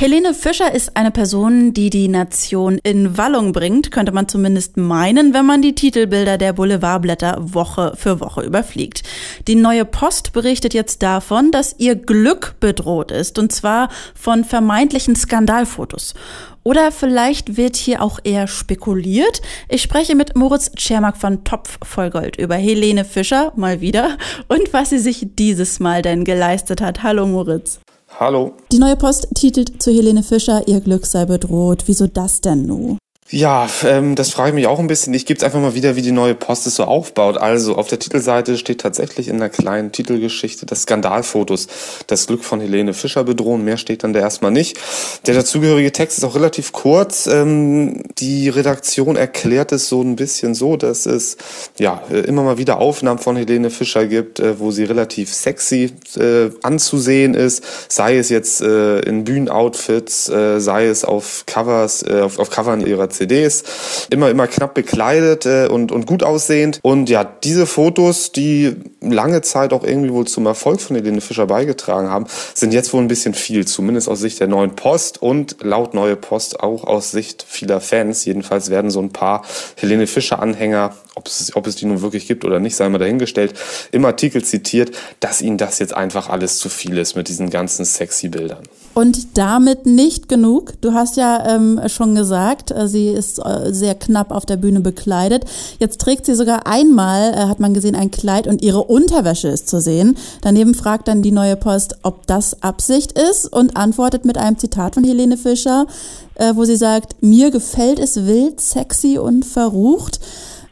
Helene Fischer ist eine Person, die die Nation in Wallung bringt, könnte man zumindest meinen, wenn man die Titelbilder der Boulevardblätter Woche für Woche überfliegt. Die neue Post berichtet jetzt davon, dass ihr Glück bedroht ist, und zwar von vermeintlichen Skandalfotos. Oder vielleicht wird hier auch eher spekuliert. Ich spreche mit Moritz Tschermak von Topf voll Gold über Helene Fischer mal wieder und was sie sich dieses Mal denn geleistet hat. Hallo Moritz. Hallo. Die neue Post titelt zu Helene Fischer, ihr Glück sei bedroht. Wieso das denn nun? Ja, ähm, das frage ich mich auch ein bisschen. Ich gebe es einfach mal wieder, wie die neue Post es so aufbaut. Also auf der Titelseite steht tatsächlich in einer kleinen Titelgeschichte das Skandalfotos, das Glück von Helene Fischer bedrohen. Mehr steht dann da erstmal nicht. Der dazugehörige Text ist auch relativ kurz. Ähm, die Redaktion erklärt es so ein bisschen so, dass es ja äh, immer mal wieder Aufnahmen von Helene Fischer gibt, äh, wo sie relativ sexy äh, anzusehen ist. Sei es jetzt äh, in Bühnenoutfits, äh, sei es auf Covers, äh, auf, auf Covern ihrer CDs, immer, immer knapp bekleidet äh, und, und gut aussehend. Und ja, diese Fotos, die lange Zeit auch irgendwie wohl zum Erfolg von Helene Fischer beigetragen haben, sind jetzt wohl ein bisschen viel, zumindest aus Sicht der neuen Post und laut Neue Post auch aus Sicht vieler Fans. Jedenfalls werden so ein paar Helene Fischer-Anhänger, ob es, ob es die nun wirklich gibt oder nicht, sei mal dahingestellt, im Artikel zitiert, dass ihnen das jetzt einfach alles zu viel ist mit diesen ganzen sexy Bildern. Und damit nicht genug. Du hast ja ähm, schon gesagt, äh, sie ist äh, sehr knapp auf der Bühne bekleidet. Jetzt trägt sie sogar einmal, äh, hat man gesehen, ein Kleid und ihre Unterwäsche ist zu sehen. Daneben fragt dann die neue Post, ob das Absicht ist und antwortet mit einem Zitat von Helene Fischer, äh, wo sie sagt, mir gefällt es wild, sexy und verrucht.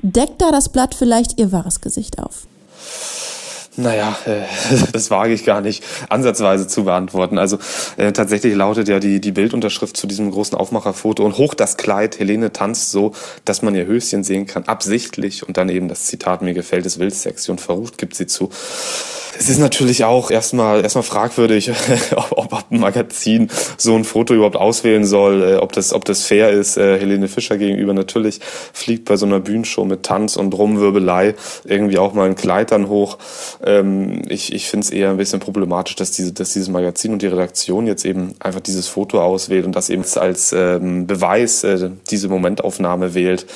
Deckt da das Blatt vielleicht ihr wahres Gesicht auf? Naja, äh, das wage ich gar nicht ansatzweise zu beantworten. Also äh, tatsächlich lautet ja die, die Bildunterschrift zu diesem großen Aufmacherfoto und hoch das Kleid, Helene tanzt so, dass man ihr Höschen sehen kann, absichtlich und dann eben das Zitat, mir gefällt es wild, sexy und verrucht gibt sie zu. Es ist natürlich auch erstmal erstmal fragwürdig, ob, ob ein Magazin so ein Foto überhaupt auswählen soll, äh, ob das ob das fair ist. Äh, Helene Fischer gegenüber natürlich fliegt bei so einer Bühnenshow mit Tanz und Rumwirbelei irgendwie auch mal ein Kleid dann hoch. Ähm, ich ich finde es eher ein bisschen problematisch, dass diese dass dieses Magazin und die Redaktion jetzt eben einfach dieses Foto auswählt und das eben als ähm, Beweis äh, diese Momentaufnahme wählt,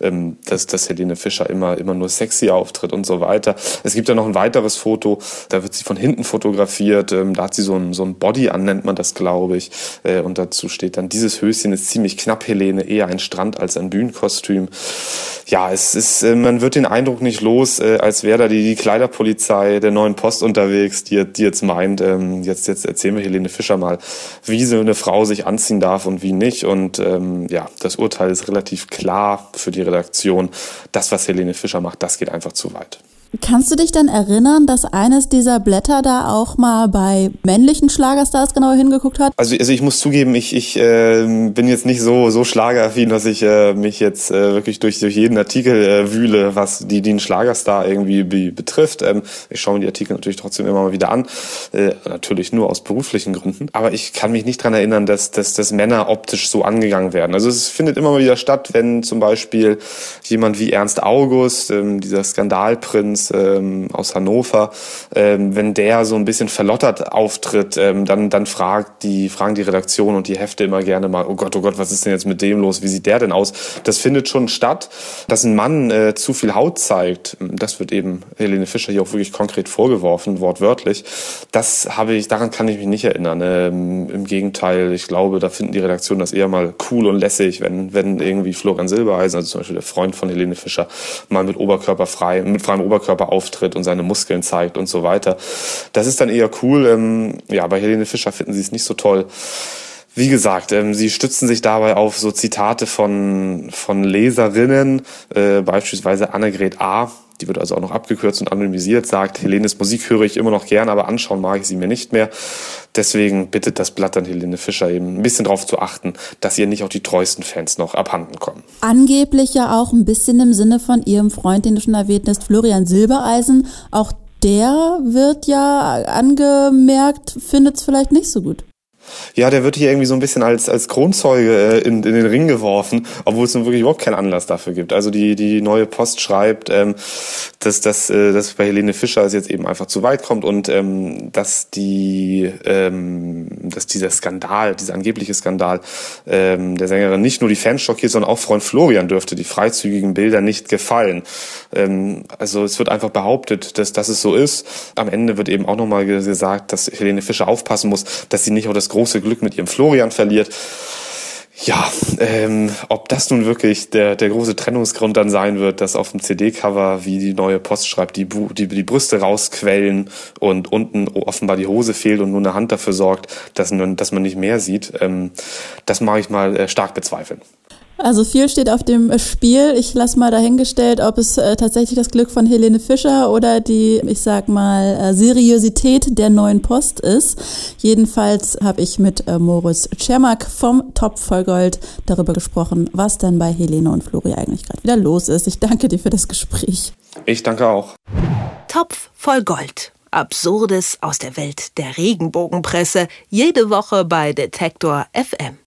ähm, dass dass Helene Fischer immer immer nur sexy auftritt und so weiter. Es gibt ja noch ein weiteres Foto da wird sie von hinten fotografiert. Ähm, da hat sie so ein, so ein Body an, nennt man das, glaube ich. Äh, und dazu steht dann, dieses Höschen ist ziemlich knapp, Helene, eher ein Strand als ein Bühnenkostüm. Ja, es ist, äh, man wird den Eindruck nicht los, äh, als wäre da die, die Kleiderpolizei der neuen Post unterwegs, die, die jetzt meint, ähm, jetzt, jetzt erzählen wir Helene Fischer mal, wie so eine Frau sich anziehen darf und wie nicht. Und ähm, ja, das Urteil ist relativ klar für die Redaktion. Das, was Helene Fischer macht, das geht einfach zu weit. Kannst du dich dann erinnern, dass eines dieser Blätter da auch mal bei männlichen Schlagerstars genauer hingeguckt hat? Also, also ich muss zugeben, ich, ich äh, bin jetzt nicht so, so schlageraffin, dass ich äh, mich jetzt äh, wirklich durch, durch jeden Artikel äh, wühle, was die, die einen Schlagerstar irgendwie be betrifft. Ähm, ich schaue mir die Artikel natürlich trotzdem immer mal wieder an. Äh, natürlich nur aus beruflichen Gründen. Aber ich kann mich nicht dran erinnern, dass, dass, dass Männer optisch so angegangen werden. Also es findet immer mal wieder statt, wenn zum Beispiel jemand wie Ernst August, ähm, dieser Skandalprinz, ähm, aus Hannover, ähm, wenn der so ein bisschen verlottert auftritt, ähm, dann, dann fragt die, fragen die Redaktion und die Hefte immer gerne mal, oh Gott, oh Gott, was ist denn jetzt mit dem los? Wie sieht der denn aus? Das findet schon statt. Dass ein Mann äh, zu viel Haut zeigt, das wird eben Helene Fischer hier auch wirklich konkret vorgeworfen, wortwörtlich. Das habe ich, daran kann ich mich nicht erinnern. Ähm, Im Gegenteil, ich glaube, da finden die Redaktionen das eher mal cool und lässig, wenn, wenn irgendwie Florian Silbereisen, also zum Beispiel der Freund von Helene Fischer, mal mit Oberkörper frei, mit freiem Oberkörper Oberkörper auftritt und seine Muskeln zeigt und so weiter. Das ist dann eher cool. Ähm, ja, bei Helene Fischer finden sie es nicht so toll. Wie gesagt, ähm, sie stützen sich dabei auf so Zitate von, von Leserinnen, äh, beispielsweise Annegret A., die wird also auch noch abgekürzt und anonymisiert, sagt, Helenes Musik höre ich immer noch gern, aber anschauen mag ich sie mir nicht mehr. Deswegen bittet das Blatt an Helene Fischer eben ein bisschen darauf zu achten, dass ihr nicht auch die treuesten Fans noch abhanden kommen. Angeblich ja auch ein bisschen im Sinne von ihrem Freund, den du schon erwähnt hast, Florian Silbereisen. Auch der wird ja angemerkt, findet es vielleicht nicht so gut. Ja, der wird hier irgendwie so ein bisschen als, als Kronzeuge äh, in, in den Ring geworfen, obwohl es nun wirklich überhaupt keinen Anlass dafür gibt. Also die, die neue Post schreibt, ähm, dass, dass, äh, dass bei Helene Fischer es jetzt eben einfach zu weit kommt und ähm, dass die ähm, dass dieser Skandal, dieser angebliche Skandal ähm, der Sängerin nicht nur die Fans schockiert, sondern auch Freund Florian dürfte die freizügigen Bilder nicht gefallen. Ähm, also es wird einfach behauptet, dass, dass es so ist. Am Ende wird eben auch nochmal gesagt, dass Helene Fischer aufpassen muss, dass sie nicht auch das große Glück mit ihrem Florian verliert. Ja, ähm, ob das nun wirklich der, der große Trennungsgrund dann sein wird, dass auf dem CD-Cover, wie die neue Post schreibt, die, die, die Brüste rausquellen und unten offenbar die Hose fehlt und nur eine Hand dafür sorgt, dass, dass man nicht mehr sieht, ähm, das mag ich mal äh, stark bezweifeln. Also viel steht auf dem Spiel. Ich lasse mal dahingestellt, ob es äh, tatsächlich das Glück von Helene Fischer oder die, ich sag mal, äh, Seriosität der neuen Post ist. Jedenfalls habe ich mit äh, Moritz Czermak vom Top Vollgold darüber gesprochen, was denn bei Helene und Flori eigentlich gerade wieder los ist. Ich danke dir für das Gespräch. Ich danke auch. Topf voll Gold. Absurdes aus der Welt der Regenbogenpresse. Jede Woche bei Detektor FM.